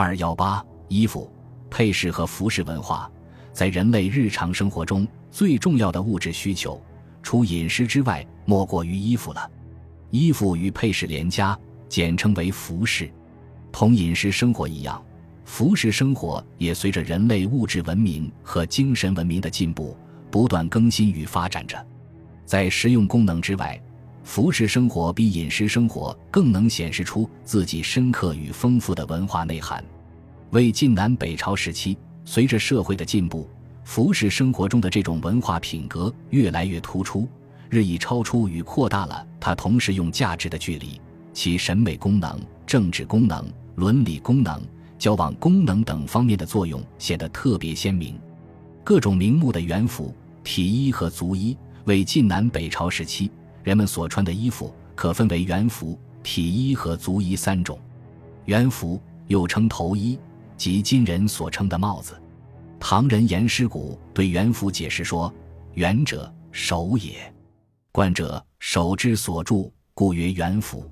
二幺八衣服、配饰和服饰文化，在人类日常生活中最重要的物质需求，除饮食之外，莫过于衣服了。衣服与配饰连加，简称为服饰。同饮食生活一样，服饰生活也随着人类物质文明和精神文明的进步，不断更新与发展着。在实用功能之外，服饰生活比饮食生活更能显示出自己深刻与丰富的文化内涵。魏晋南北朝时期，随着社会的进步，服饰生活中的这种文化品格越来越突出，日益超出与扩大了它同时用价值的距离。其审美功能、政治功能、伦理功能、交往功能等方面的作用显得特别鲜明。各种名目的元服、体衣和足衣，为晋南北朝时期。人们所穿的衣服可分为元服、体衣和足衣三种。元服又称头衣，即今人所称的帽子。唐人颜师古对元服解释说：“元者，首也；冠者，手之所著，故曰元服。”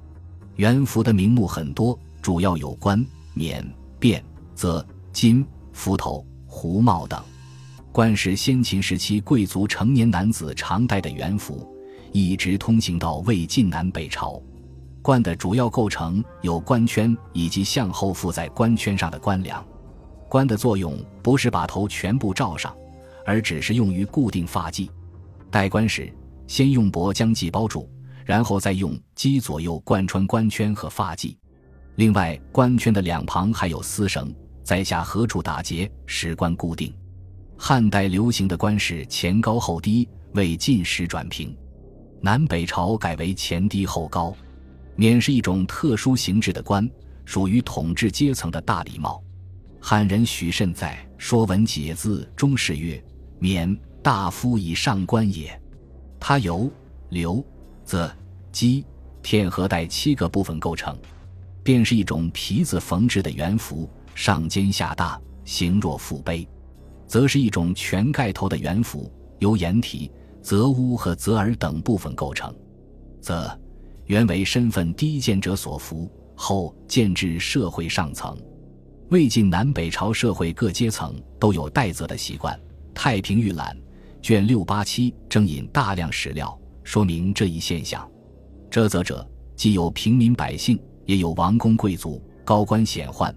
元服的名目很多，主要有冠、冕、辫、则、金、幞头、胡帽等。冠是先秦时期贵族成年男子常戴的元服。一直通行到魏晋南北朝，冠的主要构成有冠圈以及向后附在冠圈上的冠梁。冠的作用不是把头全部罩上，而只是用于固定发髻。戴冠时，先用帛将髻包住，然后再用髻左右贯穿冠圈和发髻。另外，冠圈的两旁还有丝绳，在下颌处打结，使冠固定。汉代流行的冠饰前高后低，为晋时转平。南北朝改为前低后高，冕是一种特殊形制的冠，属于统治阶层的大礼帽。汉人许慎在《说文解字》中释曰：“冕，大夫以上冠也。”它由刘、则、姬、天和带七个部分构成，便是一种皮子缝制的圆服，上尖下大，形若腹杯；则是一种全盖头的圆服，由掩体。泽屋和泽尔等部分构成，则原为身份低贱者所服，后渐至社会上层。魏晋南北朝社会各阶层都有戴泽的习惯。《太平御览》卷六八七征引大量史料，说明这一现象。遮泽者，既有平民百姓，也有王公贵族、高官显宦，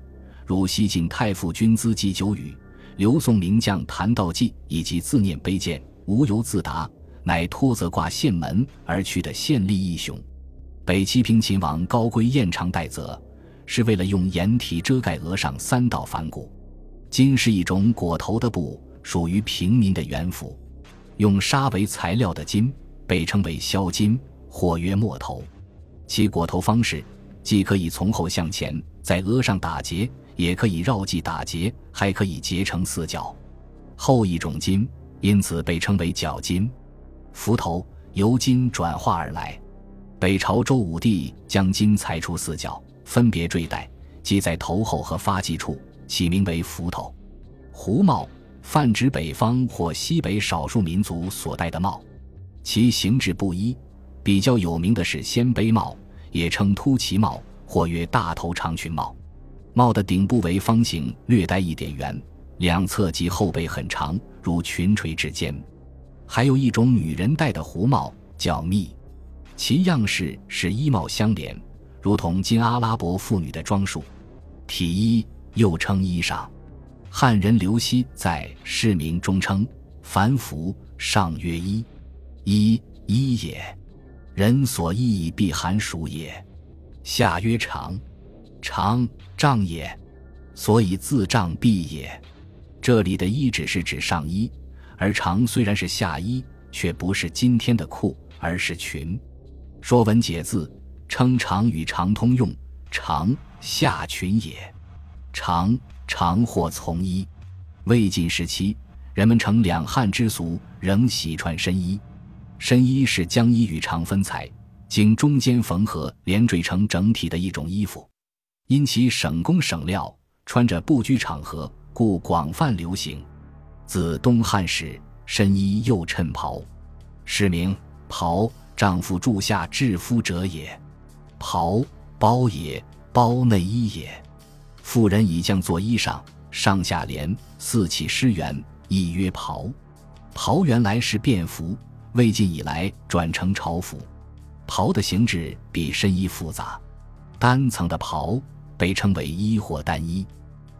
如西晋太傅君资祭酒语，刘宋名将谭道济，以及自念卑贱。无由自答，乃托则挂县门而去的县吏义雄。北齐平秦王高归燕长戴则，是为了用掩体遮盖额上三道反骨。金是一种裹头的布，属于平民的元服。用纱为材料的金被称为销金或曰墨头。其裹头方式既可以从后向前在额上打结，也可以绕髻打结，还可以结成四角。后一种金。因此被称为角金，幞头由金转化而来。北朝周武帝将金裁出四角，分别坠戴，系在头后和发髻处，起名为幞头。胡帽泛指北方或西北少数民族所戴的帽，其形制不一。比较有名的是鲜卑帽，也称突骑帽或曰大头长裙帽。帽的顶部为方形，略带一点圆。两侧及后背很长，如裙垂之间。还有一种女人戴的胡帽，叫密，其样式是衣帽相连，如同今阿拉伯妇女的装束。体衣又称衣裳，汉人刘熙在《市民》中称：“凡服上曰衣，衣衣也；人所衣必寒暑也。下曰长，长丈也，所以自丈必也。”这里的衣只是指上衣，而长虽然是下衣，却不是今天的裤，而是裙。《说文解字》称长与长通用，长下裙也。长长或从衣。魏晋时期，人们承两汉之俗，仍喜穿深衣。深衣是将衣与长分裁，经中间缝合连缀成整体的一种衣服，因其省工省料，穿着不拘场合。故广泛流行。自东汉时，深衣又衬袍，是名袍。丈夫住下制夫者也。袍包也，包内衣也。妇人以将作衣裳，上下连，四起诗源，亦曰袍。袍原来是便服，魏晋以来转成朝服。袍的形制比深衣复杂，单层的袍被称为衣或单衣。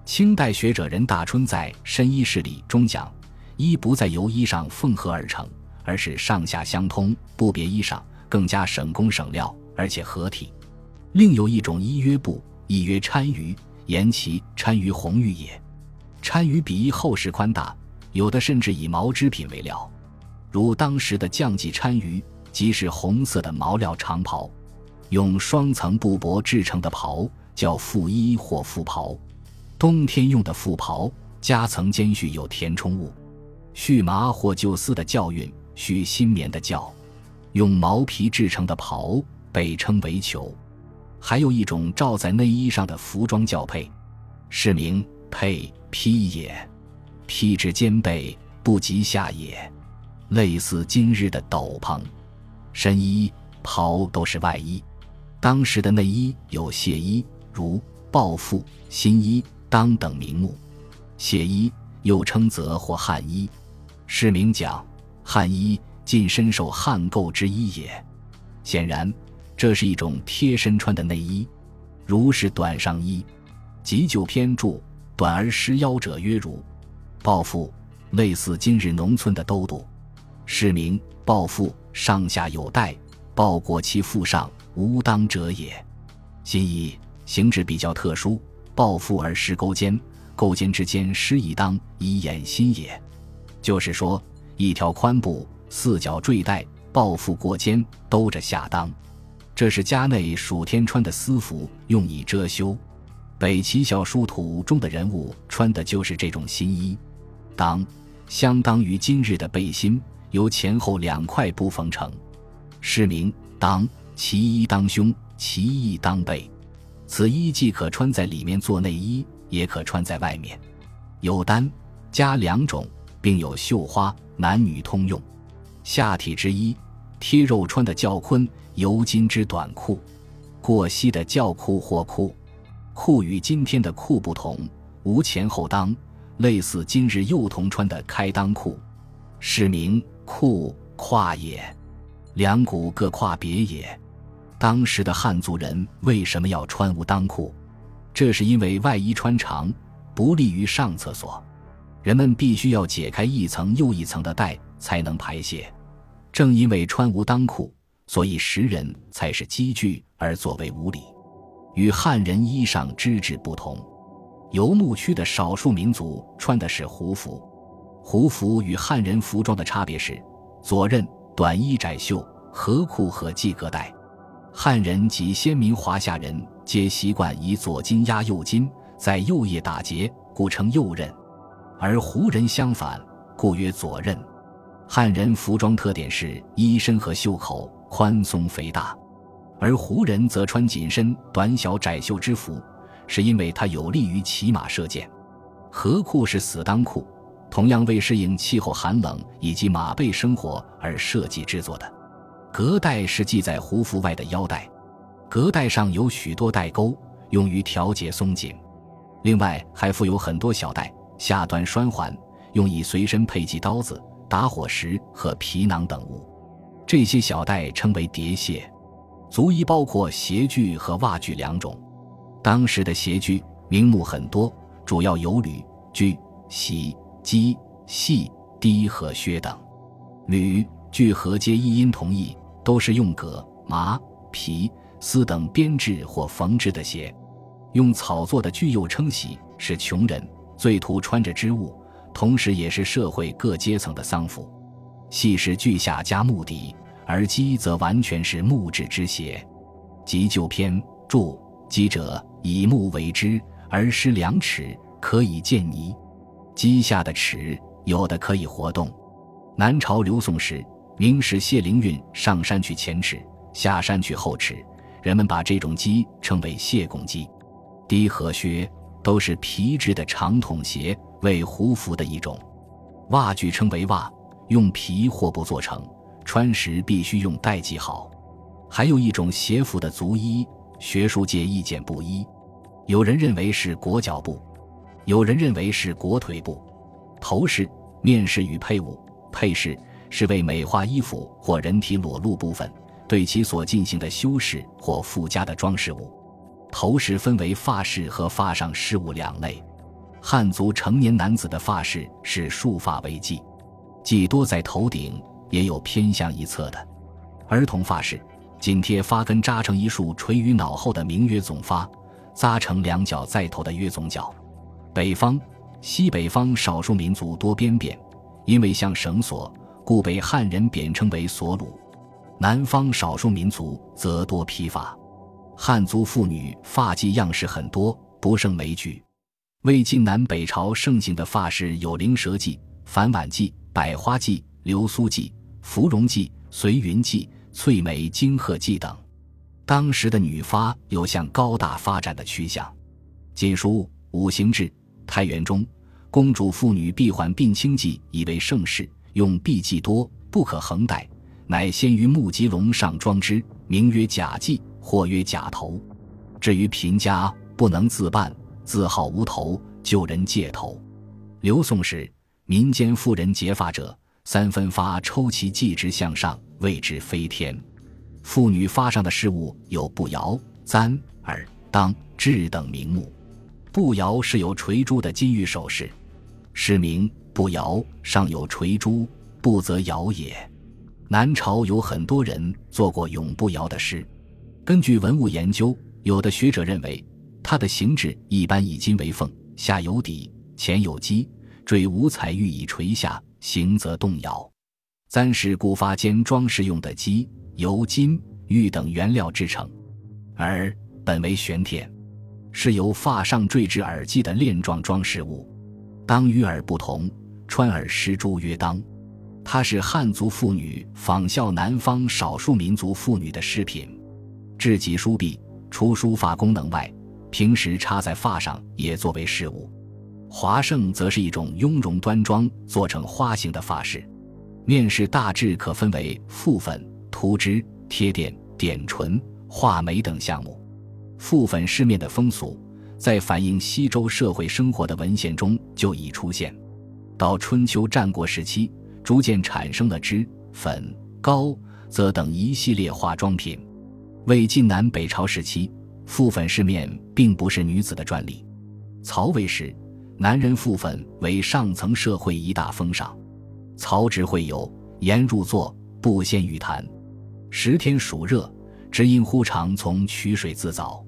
清代学者任大春在《深衣事例》中讲，衣不再由衣裳缝合而成，而是上下相通，不别衣裳，更加省工省料，而且合体。另有一种衣曰布，亦曰参舆，言其参舆红玉也。参舆比衣厚实宽大，有的甚至以毛织品为料，如当时的降级参舆。即是红色的毛料长袍，用双层布帛制成的袍叫覆衣或覆袍。冬天用的覆袍，夹层间蓄有填充物，絮麻或旧丝的教韵，需新棉的叫。用毛皮制成的袍被称为裘。还有一种罩在内衣上的服装教配，是名配披也。披至肩背不及下也，类似今日的斗篷。深衣、袍都是外衣，当时的内衣有亵衣，如抱负、新衣、当等名目。亵衣又称则或汉衣。是名讲，汉衣近身受汉垢之衣也。显然，这是一种贴身穿的内衣，如是短上衣。急救篇注：短而失腰者曰如。抱负类似今日农村的兜肚。是名抱负。上下有带，抱裹其腹上，无当者也。新衣形制比较特殊，抱腹而失钩肩，钩肩之间失一裆，以掩心也。就是说，一条宽布，四角坠带，抱腹过肩，兜着下裆。这是家内暑天穿的私服，用以遮羞。北齐小书图中的人物穿的就是这种新衣。裆相当于今日的背心。由前后两块布缝成，是名裆。其衣当胸，其衣当背。此衣既可穿在里面做内衣，也可穿在外面。有单、加两种，并有绣花，男女通用。下体之衣，贴肉穿的较宽，尤金之短裤，过膝的较裤或裤。裤与今天的裤不同，无前后裆，类似今日幼童穿的开裆裤，是名。裤胯也，两股各胯别也。当时的汉族人为什么要穿无裆裤？这是因为外衣穿长不利于上厕所，人们必须要解开一层又一层的带才能排泄。正因为穿无裆裤，所以食人才是积聚而作为无礼，与汉人衣裳之制不同。游牧区的少数民族穿的是胡服。胡服与汉人服装的差别是：左衽短衣窄袖，合裤和系革带。汉人及先民华夏人皆习惯以左襟压右襟，在右腋打结，故称右衽；而胡人相反，故曰左衽。汉人服装特点是衣身和袖口宽松肥大，而胡人则穿紧身短小窄袖之服，是因为它有利于骑马射箭。合裤是死裆裤。同样为适应气候寒冷以及马背生活而设计制作的，革带是系在胡服外的腰带，革带上有许多带钩，用于调节松紧。另外还附有很多小带，下端拴环，用以随身配系刀子、打火石和皮囊等物。这些小带称为碟鞋，足衣包括鞋具和袜具两种。当时的鞋具名目很多，主要有履、具、洗。机、细、低和靴等，履、具和皆一音同义，都是用革、麻、皮、丝等编制或缝制的鞋。用草做的具又称喜，是穷人最图穿着织物，同时也是社会各阶层的丧服。细是具下加木底，而鸡则完全是木质之鞋。急救篇注：鸡者，以木为之，而施两尺，可以见泥。鸡下的齿有的可以活动。南朝刘宋时，明史谢灵运上山去前齿，下山去后齿，人们把这种鸡称为谢公鸡。低和靴都是皮质的长筒鞋，为胡服的一种。袜具称为袜，用皮或布做成，穿时必须用带系好。还有一种鞋服的足衣，学术界意见不一。有人认为是裹脚布，有人认为是裹腿布。头饰、面饰与配物、配饰是为美化衣服或人体裸露部分，对其所进行的修饰或附加的装饰物。头饰分为发饰和发上饰物两类。汉族成年男子的发饰是束发为髻，髻多在头顶，也有偏向一侧的。儿童发饰紧贴发根扎成一束垂于脑后的名曰总发，扎成两角在头的曰总角。北方、西北方少数民族多编辫，因为像绳索，故被汉人贬称为索鲁。南方少数民族则多披发。汉族妇女发髻样式很多，不胜枚举。魏晋南北朝盛行的发饰有灵蛇髻、反碗髻、百花髻、流苏髻、芙蓉髻、随云髻、翠眉金鹤髻等。当时的女发有向高大发展的趋向。《晋书·五行志·太原》中，公主妇女必缓鬓轻髻以为盛世，用碧髻多，不可横戴，乃先于木屐龙上装之，名曰假髻。或曰假头，至于贫家不能自办，自号无头，就人借头。刘宋时，民间妇人结发者，三分发抽其髻直向上，谓之飞天。妇女发上的饰物有步摇、簪、耳、当、雉等名目。步摇是有垂珠的金玉首饰，是名步摇，上有垂珠，不则摇也。南朝有很多人做过永步摇的诗。根据文物研究，有的学者认为，它的形制一般以金为缝，下有底，前有基，坠五彩玉以垂下，形则动摇。簪是固发间装饰用的鸡，由金、玉等原料制成。而本为玄铁，是由发上坠至耳际的链状装饰物。当与耳不同，穿耳施珠曰当，它是汉族妇女仿效南方少数民族妇女的饰品。至极梳篦，除梳发功能外，平时插在发上也作为饰物。华盛则是一种雍容端庄、做成花形的发饰。面饰大致可分为覆粉、涂脂、贴垫、点唇、画眉等项目。覆粉饰面的风俗，在反映西周社会生活的文献中就已出现。到春秋战国时期，逐渐产生了脂、粉、膏、则等一系列化妆品。魏晋南北朝时期，覆粉饰面并不是女子的专利。曹魏时，男人覆粉为上层社会一大风尚。曹植会有“颜入座，不先于坛。十天暑热，只因忽常从曲水自早。”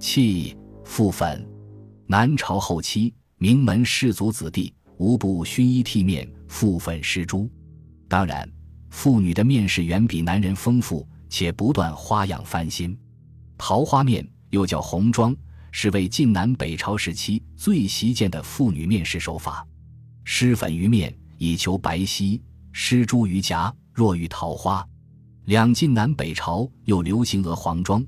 气覆粉。南朝后期，名门士族子弟无不熏衣剃面，覆粉施朱。当然，妇女的面饰远比男人丰富。且不断花样翻新，桃花面又叫红妆，是为晋南北朝时期最习见的妇女面饰手法。施粉于面以求白皙，施朱于颊若遇桃花。两晋南北朝又流行鹅黄妆，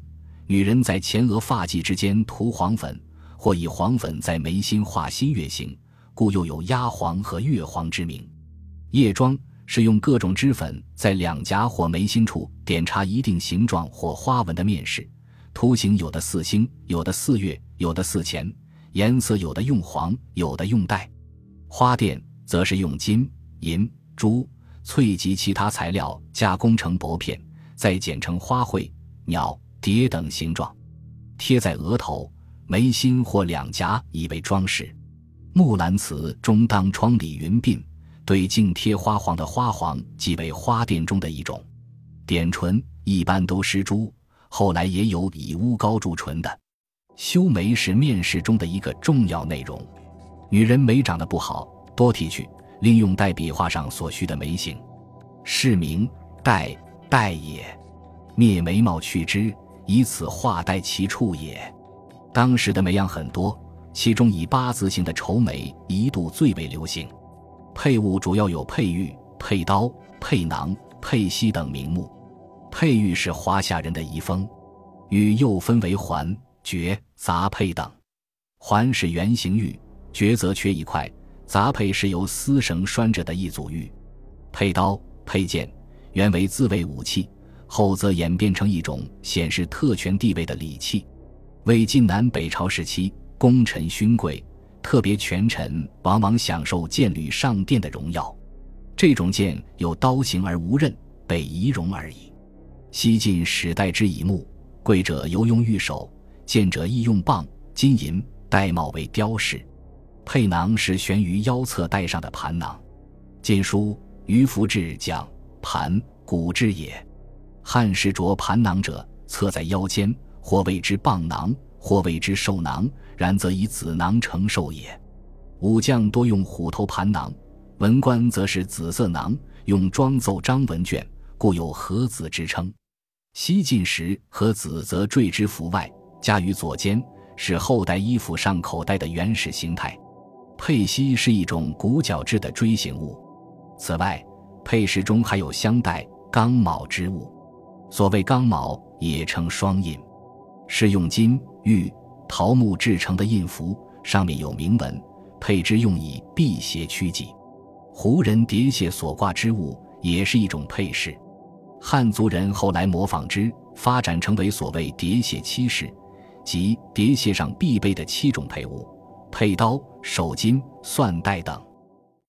女人在前额发髻之间涂黄粉，或以黄粉在眉心画新月形，故又有压黄和月黄之名。夜妆。是用各种脂粉在两颊或眉心处点插一定形状或花纹的面饰，图形有的似星，有的似月，有的似钱，颜色有的用黄，有的用黛。花钿则是用金银珠翠及其他材料加工成薄片，再剪成花卉、鸟、蝶等形状，贴在额头、眉心或两颊以为装饰。《木兰辞》中当窗理云鬓。对镜贴花黄的花黄即为花钿中的一种，点唇一般都施朱，后来也有以乌膏筑唇的。修眉是面试中的一个重要内容。女人眉长得不好，多剃去，另用代笔画上所需的眉形，是名代代也。灭眉毛去之，以此画代其处也。当时的眉样很多，其中以八字形的愁眉一度最为流行。配物主要有佩玉、佩刀、佩囊、佩犀等名目。佩玉是华夏人的遗风，玉又分为环、珏、杂佩等。环是圆形玉，珏则缺一块，杂佩是由丝绳拴着的一组玉。佩刀、佩剑原为自卫武器，后则演变成一种显示特权地位的礼器。魏晋南北朝时期，功臣勋贵，特别权臣，往往享受剑履上殿的荣耀。这种剑有刀形而无刃，被仪容而已。西晋始代之以木，贵者尤用玉手，贱者亦用棒、金银玳瑁为雕饰。佩囊是悬于腰侧带上的盘囊。《晋书·于福志》讲：“盘，古之也。汉时着盘囊者，侧在腰间，或谓之棒囊，或谓之寿囊。然则以紫囊承寿也。武将多用虎头盘囊，文官则是紫色囊，用装奏章文卷，故有合子之称。”西晋时，和子则缀之服外，加于左肩，是后代衣服上口袋的原始形态。佩膝是一种骨角质的锥形物。此外，佩饰中还有香袋钢卯之物。所谓钢卯，也称双印，是用金、玉、桃木制成的印符，上面有铭文，佩之用以辟邪驱吉。胡人叠榭所挂之物，也是一种佩饰。汉族人后来模仿之，发展成为所谓叠榭七饰，即叠榭上必备的七种佩物：佩刀、手巾、蒜带等。